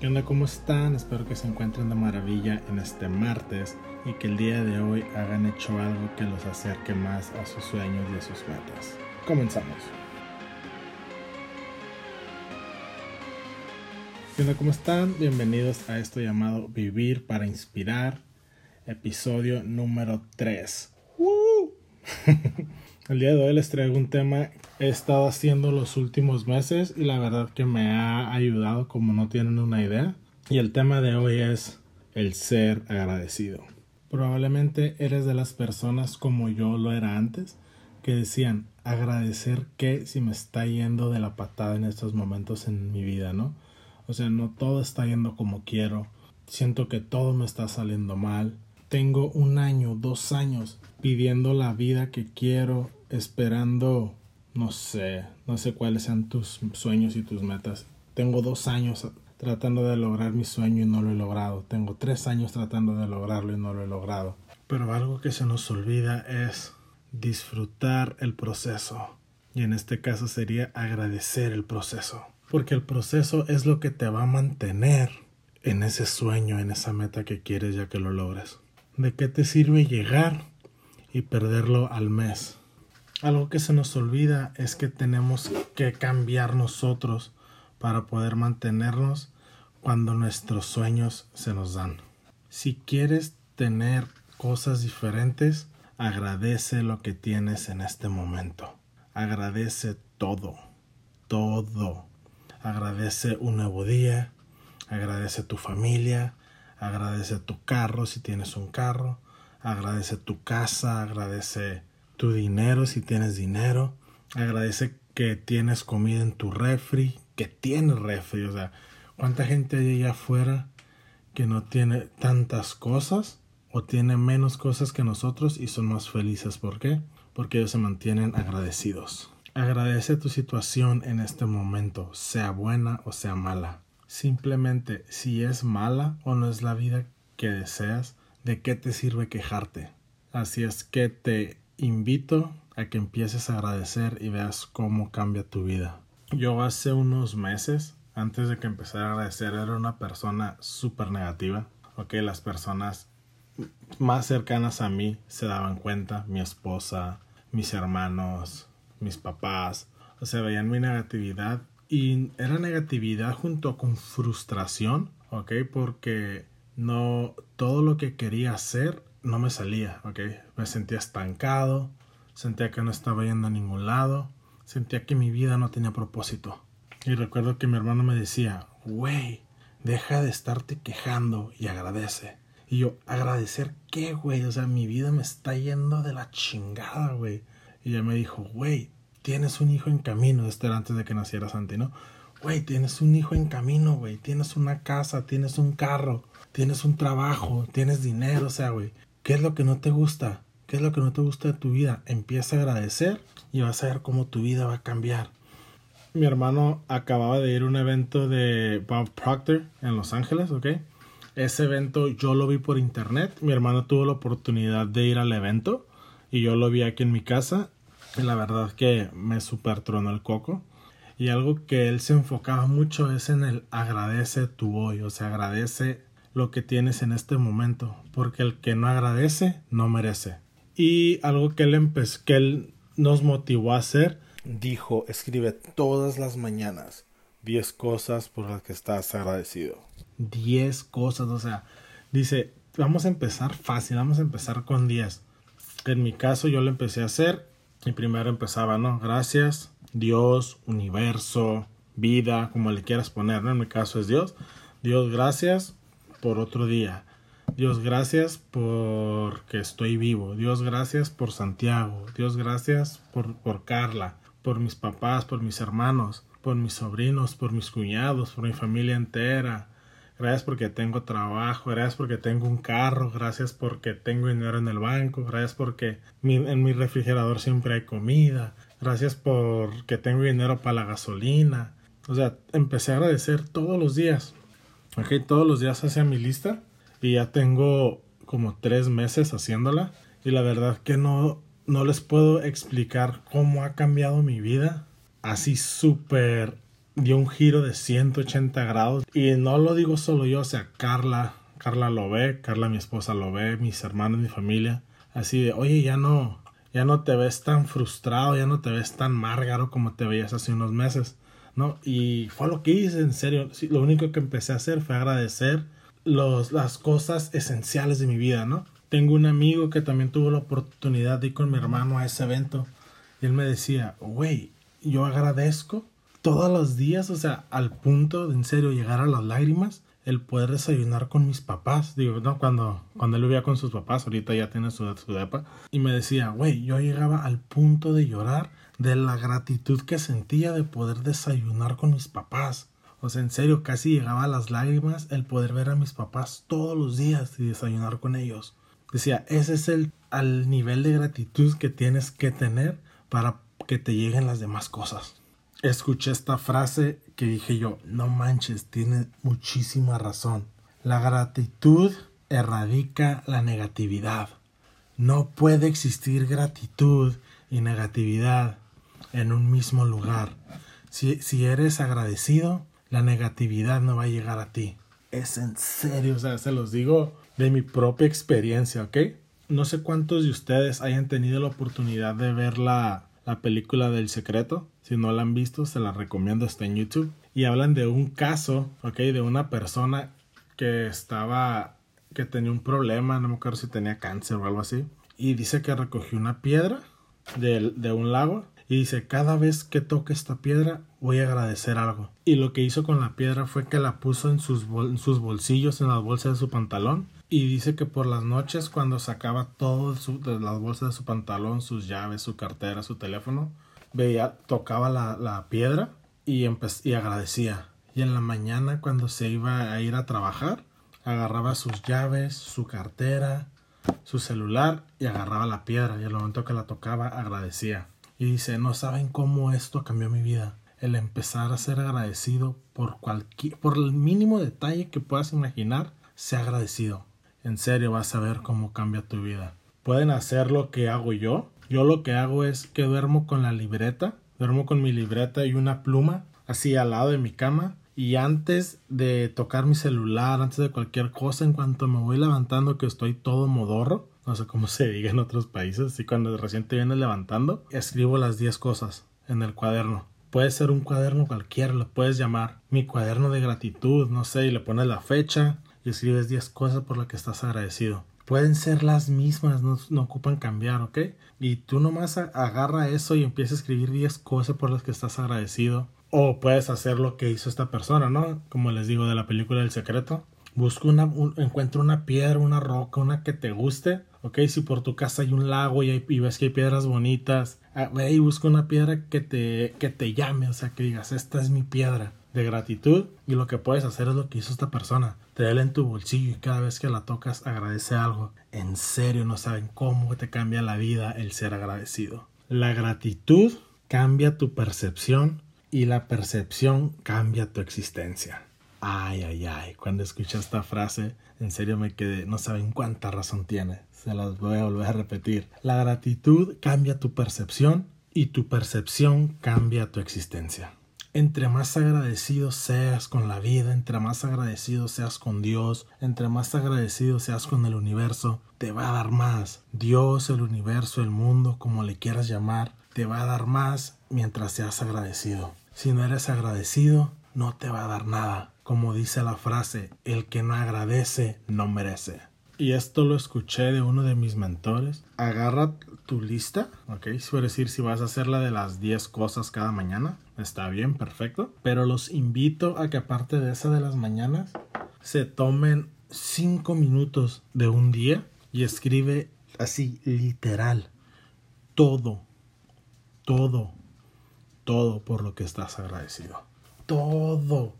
¿Qué onda? ¿Cómo están? Espero que se encuentren de maravilla en este martes y que el día de hoy hagan hecho algo que los acerque más a sus sueños y a sus metas. Comenzamos. ¿Qué onda? ¿Cómo están? Bienvenidos a esto llamado Vivir para Inspirar, episodio número 3. El día de hoy les traigo un tema que he estado haciendo los últimos meses y la verdad que me ha ayudado como no tienen una idea. Y el tema de hoy es el ser agradecido. Probablemente eres de las personas como yo lo era antes, que decían agradecer que si me está yendo de la patada en estos momentos en mi vida, ¿no? O sea, no todo está yendo como quiero. Siento que todo me está saliendo mal. Tengo un año, dos años pidiendo la vida que quiero, esperando, no sé, no sé cuáles sean tus sueños y tus metas. Tengo dos años tratando de lograr mi sueño y no lo he logrado. Tengo tres años tratando de lograrlo y no lo he logrado. Pero algo que se nos olvida es disfrutar el proceso. Y en este caso sería agradecer el proceso. Porque el proceso es lo que te va a mantener en ese sueño, en esa meta que quieres ya que lo logres. ¿De qué te sirve llegar y perderlo al mes? Algo que se nos olvida es que tenemos que cambiar nosotros para poder mantenernos cuando nuestros sueños se nos dan. Si quieres tener cosas diferentes, agradece lo que tienes en este momento. Agradece todo, todo. Agradece un nuevo día, agradece tu familia, agradece tu carro si tienes un carro, agradece tu casa, agradece tu dinero si tienes dinero. Agradece que tienes comida en tu refri, que tienes refri. O sea, ¿cuánta gente hay allá afuera que no tiene tantas cosas o tiene menos cosas que nosotros y son más felices? ¿Por qué? Porque ellos se mantienen agradecidos. Agradece tu situación en este momento, sea buena o sea mala. Simplemente, si es mala o no es la vida que deseas, ¿de qué te sirve quejarte? Así es que te invito a que empieces a agradecer y veas cómo cambia tu vida. Yo hace unos meses, antes de que empezara a agradecer, era una persona súper negativa. Ok, las personas más cercanas a mí se daban cuenta, mi esposa, mis hermanos, mis papás, o sea, veían mi negatividad y era negatividad junto con frustración, ok, porque no todo lo que quería hacer no me salía, ¿ok? Me sentía estancado, sentía que no estaba yendo a ningún lado, sentía que mi vida no tenía propósito. Y recuerdo que mi hermano me decía, güey, deja de estarte quejando y agradece. Y yo, ¿agradecer qué, güey? O sea, mi vida me está yendo de la chingada, güey. Y ella me dijo, güey, tienes un hijo en camino. Esto era antes de que naciera Santi, ¿no? Güey, tienes un hijo en camino, güey. Tienes una casa, tienes un carro, tienes un trabajo, tienes dinero, o sea, güey. ¿Qué es lo que no te gusta? ¿Qué es lo que no te gusta de tu vida? Empieza a agradecer y vas a ver cómo tu vida va a cambiar. Mi hermano acababa de ir a un evento de Bob Proctor en Los Ángeles, ¿ok? Ese evento yo lo vi por internet. Mi hermano tuvo la oportunidad de ir al evento y yo lo vi aquí en mi casa. La verdad que me super tronó el coco. Y algo que él se enfocaba mucho es en el agradece tu hoy, o sea, agradece lo que tienes en este momento, porque el que no agradece no merece. Y algo que él, que él nos motivó a hacer, dijo, escribe todas las mañanas 10 cosas por las que estás agradecido. 10 cosas, o sea, dice, vamos a empezar fácil, vamos a empezar con 10. En mi caso yo lo empecé a hacer y primero empezaba, ¿no? Gracias, Dios, universo, vida, como le quieras poner, ¿no? En mi caso es Dios. Dios, gracias por otro día. Dios, gracias porque estoy vivo. Dios, gracias por Santiago. Dios, gracias por, por Carla, por mis papás, por mis hermanos, por mis sobrinos, por mis cuñados, por mi familia entera. Gracias porque tengo trabajo, gracias porque tengo un carro, gracias porque tengo dinero en el banco, gracias porque en mi refrigerador siempre hay comida, gracias porque tengo dinero para la gasolina. O sea, empecé a agradecer todos los días Ok, todos los días hacía mi lista y ya tengo como tres meses haciéndola y la verdad que no, no les puedo explicar cómo ha cambiado mi vida así súper dio un giro de 180 grados. Y no lo digo solo yo, o sea, Carla, Carla lo ve, Carla mi esposa lo ve, mis hermanos, mi familia. Así de, oye, ya no, ya no te ves tan frustrado, ya no te ves tan márgaro como te veías hace unos meses, ¿no? Y fue lo que hice, en serio. lo único que empecé a hacer fue agradecer los, las cosas esenciales de mi vida, ¿no? Tengo un amigo que también tuvo la oportunidad de ir con mi hermano a ese evento. Y él me decía, güey, yo agradezco todos los días, o sea, al punto de en serio llegar a las lágrimas, el poder desayunar con mis papás. Digo, no, cuando, cuando él vivía con sus papás, ahorita ya tiene su, su depa. Y me decía, güey, yo llegaba al punto de llorar de la gratitud que sentía de poder desayunar con mis papás. O sea, en serio, casi llegaba a las lágrimas el poder ver a mis papás todos los días y desayunar con ellos. Decía, ese es el al nivel de gratitud que tienes que tener para que te lleguen las demás cosas. Escuché esta frase que dije yo, no manches, tiene muchísima razón. La gratitud erradica la negatividad. No puede existir gratitud y negatividad en un mismo lugar. Si, si eres agradecido, la negatividad no va a llegar a ti. Es en serio, o sea, se los digo de mi propia experiencia, ¿ok? No sé cuántos de ustedes hayan tenido la oportunidad de ver la, la película del secreto. Si no la han visto, se la recomiendo, está en YouTube. Y hablan de un caso, ok, de una persona que estaba, que tenía un problema, no me acuerdo si tenía cáncer o algo así. Y dice que recogió una piedra de, de un lago y dice, cada vez que toque esta piedra voy a agradecer algo. Y lo que hizo con la piedra fue que la puso en sus, en sus bolsillos, en las bolsas de su pantalón y dice que por las noches cuando sacaba todo de las bolsas de su pantalón, sus llaves, su cartera, su teléfono, veía, tocaba la, piedra y, y agradecía. Y en la mañana cuando se iba a ir a trabajar, agarraba sus llaves, su cartera, su celular y agarraba la piedra y al momento que la tocaba agradecía. Y dice, no saben cómo esto cambió mi vida. El empezar a ser agradecido por cualquier, por el mínimo detalle que puedas imaginar, sea agradecido en serio vas a ver cómo cambia tu vida. Pueden hacer lo que hago yo. Yo lo que hago es que duermo con la libreta, duermo con mi libreta y una pluma así al lado de mi cama y antes de tocar mi celular, antes de cualquier cosa, en cuanto me voy levantando que estoy todo modorro, no sé cómo se diga en otros países, y cuando recién te vienes levantando, escribo las 10 cosas en el cuaderno. Puede ser un cuaderno cualquiera, lo puedes llamar mi cuaderno de gratitud, no sé, y le pones la fecha, escribes 10 cosas por las que estás agradecido. Pueden ser las mismas, no, ocupan cambiar, ¿ok? Y tú nomás agarra eso y empieza a escribir 10 cosas por las que estás agradecido. O puedes hacer lo que hizo esta persona, ¿no? Como les digo de la película El Secreto. Busca una, encuentra una piedra, una roca, una que te guste. Ok, si por tu casa hay un lago y, y ves que hay piedras bonitas, ah, ve y busca una piedra que te, que te llame, o sea, que digas, esta es mi piedra de gratitud y lo que puedes hacer es lo que hizo esta persona. Traerla en tu bolsillo y cada vez que la tocas agradece algo. En serio no saben cómo te cambia la vida el ser agradecido. La gratitud cambia tu percepción y la percepción cambia tu existencia. Ay, ay, ay, cuando escuché esta frase, en serio me quedé, no saben cuánta razón tiene. Se las voy a volver a repetir. La gratitud cambia tu percepción y tu percepción cambia tu existencia entre más agradecido seas con la vida, entre más agradecido seas con Dios, entre más agradecido seas con el universo, te va a dar más. Dios, el universo, el mundo, como le quieras llamar, te va a dar más mientras seas agradecido. Si no eres agradecido, no te va a dar nada. Como dice la frase, el que no agradece, no merece. Y esto lo escuché de uno de mis mentores. Agarra tu lista, ok, es decir, si vas a hacer la de las 10 cosas cada mañana, está bien, perfecto. Pero los invito a que aparte de esa de las mañanas, se tomen 5 minutos de un día y escribe así, literal, todo, todo, todo por lo que estás agradecido. Todo,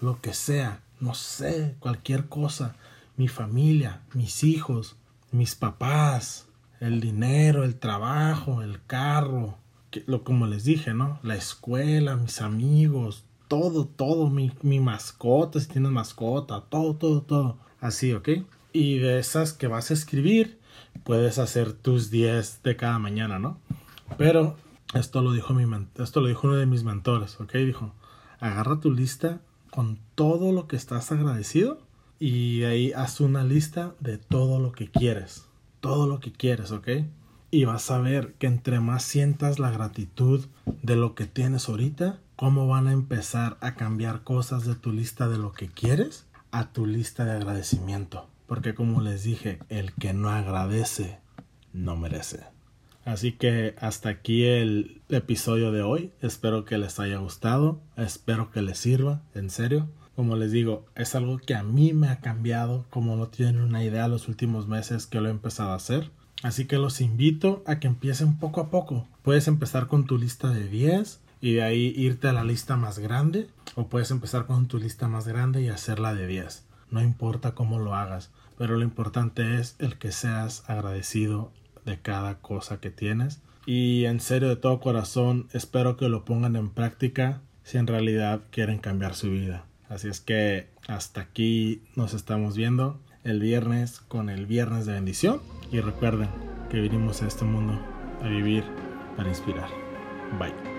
lo que sea, no sé, cualquier cosa. Mi familia, mis hijos, mis papás, el dinero, el trabajo, el carro, lo como les dije, ¿no? La escuela, mis amigos, todo, todo, mi, mi mascota, si tienes mascota, todo, todo, todo. Así, ¿ok? Y de esas que vas a escribir, puedes hacer tus 10 de cada mañana, ¿no? Pero esto lo dijo mi esto lo dijo uno de mis mentores, ¿ok? Dijo, agarra tu lista con todo lo que estás agradecido y ahí haz una lista de todo lo que quieres. Todo lo que quieres, ¿ok? Y vas a ver que entre más sientas la gratitud de lo que tienes ahorita, cómo van a empezar a cambiar cosas de tu lista de lo que quieres a tu lista de agradecimiento. Porque como les dije, el que no agradece no merece. Así que hasta aquí el episodio de hoy. Espero que les haya gustado. Espero que les sirva. En serio. Como les digo, es algo que a mí me ha cambiado. Como no tienen una idea los últimos meses que lo he empezado a hacer. Así que los invito a que empiecen poco a poco. Puedes empezar con tu lista de 10 y de ahí irte a la lista más grande. O puedes empezar con tu lista más grande y hacerla de 10. No importa cómo lo hagas, pero lo importante es el que seas agradecido de cada cosa que tienes. Y en serio, de todo corazón, espero que lo pongan en práctica si en realidad quieren cambiar su vida. Así es que hasta aquí nos estamos viendo el viernes con el viernes de bendición. Y recuerden que vinimos a este mundo a vivir para inspirar. Bye.